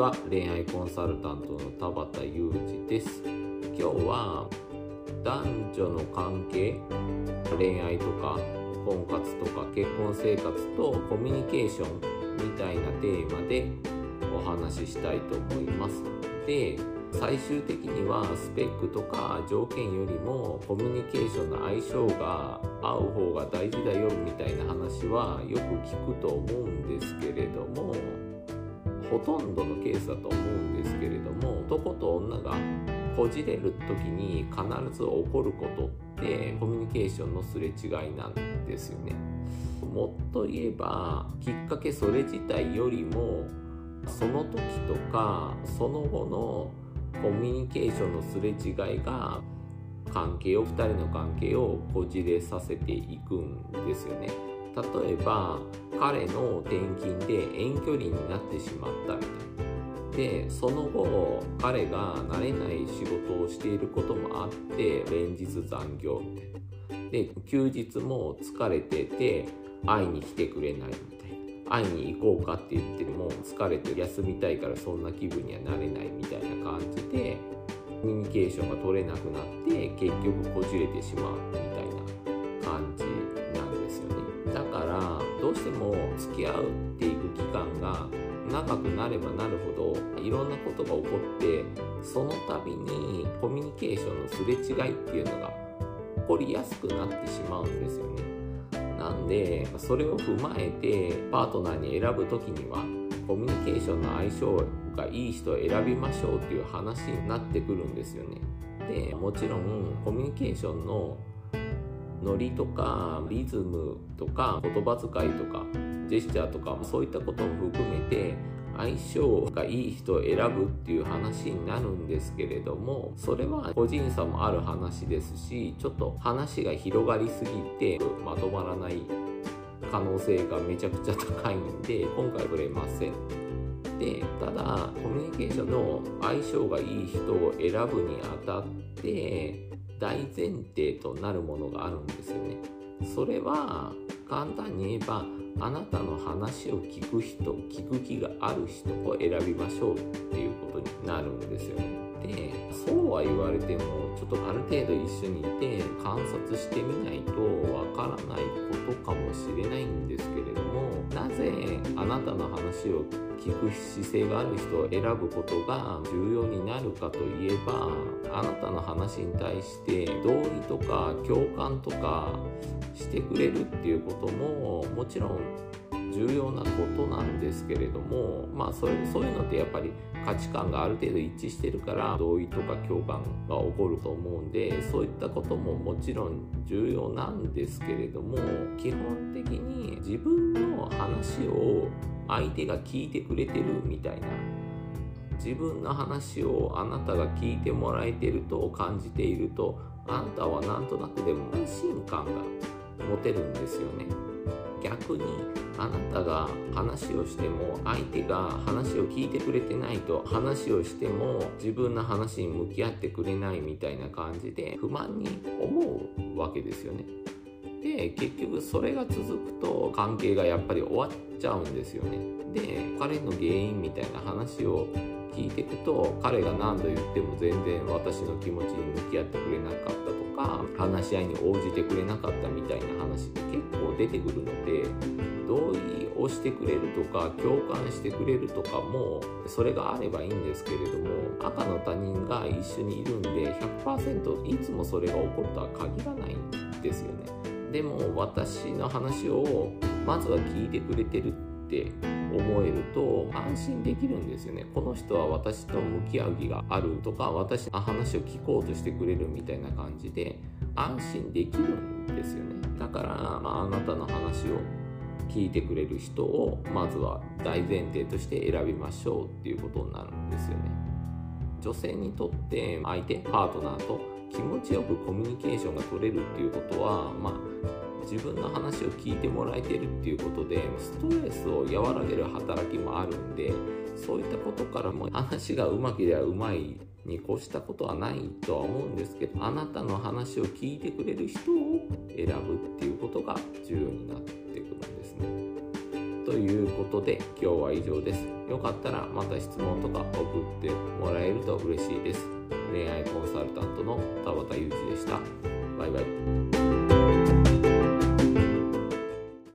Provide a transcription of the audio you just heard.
は恋愛コンサルタントの田畑裕二です。今日は男女の関係恋愛とか婚活とか結婚生活とコミュニケーションみたいなテーマでお話ししたいと思います。で最終的にはスペックとか条件よりもコミュニケーションの相性が合う方が大事だよみたいな話はよく聞くと思うんですけれどもほとんどのケースだと思うんですけれども男と女がこじれる時に必ず起こることってコミュニケーションのすれ違いなんですよね。もっと言えばきっかけそれ自体よりもその時とかその後のコミュニケーションのすれ違いが関係を2人の関係をこじれさせていくんですよね。例えば彼の転勤で遠距離になってしまったみたい。でその後彼が慣れない仕事をしていることもあって連日残業みたいな。で休日も疲れてて会いに来てくれないみたいな。会いに行こうかって言っても疲れて休みたいからそんな気分にはなれないみたいな感じでコミュニケーションが取れなくなって結局こじれてしまうみたいな感じしても付き合うっていく期間が長くなればなるほどいろんなことが起こってその度にコミュニケーションのすれ違いっていうのが起こりやすくなってしまうんですよねなんでそれを踏まえてパートナーに選ぶ時にはコミュニケーションの相性がいい人を選びましょうっていう話になってくるんですよね。でもちろんコミュニケーションのノリとかリズムとか言葉遣いとかジェスチャーとかそういったことも含めて相性がいい人を選ぶっていう話になるんですけれどもそれは個人差もある話ですしちょっと話が広がりすぎてまとまらない可能性がめちゃくちゃ高いんで今回触れません。でただコミュニケーションの相性がいい人を選ぶにあたって大前提となるものがあるんですよね。それは簡単に言えばあなたの話を聞く人聞く気がある人を選びましょうっていうことになるんですよね。でそうは言われてもちょっとある程度一緒にいて観察してみないとわからないことかもしれないんですけれどもなぜあなたの話を聞く姿勢がある人を選ぶことが重要になるかといえばあなたの話に対して同意とか共感とかしてくれるっていうことももちろん重要なことなんですけれどもまあそれそういうのってやっぱり価値観がある程度一致してるから同意とか共感が起こると思うんでそういったことももちろん重要なんですけれども基本的に自分の話を相手が聞いてくれてるみたいな自分の話をあなたが聞いてもらえてると感じているとあなたはなんとなくでも安心感が持てるんですよね。逆にあなたが話をしても相手が話を聞いてくれてないと話をしても自分の話に向き合ってくれないみたいな感じで不満に思うわけですよね。で結局それが続くと関係がやっぱり終わっちゃうんですよね。で彼の原因みたいな話を聞いていくと彼が何度言っても全然私の気持ちに向き合ってくれなかったとか話し合いに応じてくれなかったみたいな話って結構出てくるので同意をしてくれるとか共感してくれるとかもそれがあればいいんですけれども赤の他人が一緒にいるんで100%いつもそれが起こるとは限らないんですよね。でも私の話をまずは聞いてくれてるって思えると安心できるんですよね。この人は私と向き合う気があるとか私の話を聞こうとしてくれるみたいな感じで安心できるんですよね。だから、まあ、あなたの話を聞いてくれる人をまずは大前提として選びましょうっていうことになるんですよね。女性にとって相手パートナーと気持ちよくコミュニケーションが取れるっていうことはまあ自分の話を聞いてもらえてるっていうことでストレスを和らげる働きもあるんでそういったことからも話がうまければうまいに越したことはないとは思うんですけどあなたの話を聞いてくれる人を選ぶっていうことが重要になってくるんですね。ということで今日は以上です。よかったらまた質問とか送ってもらえると嬉しいです。恋愛コンサルタントの田畑裕二でした。バイバイ。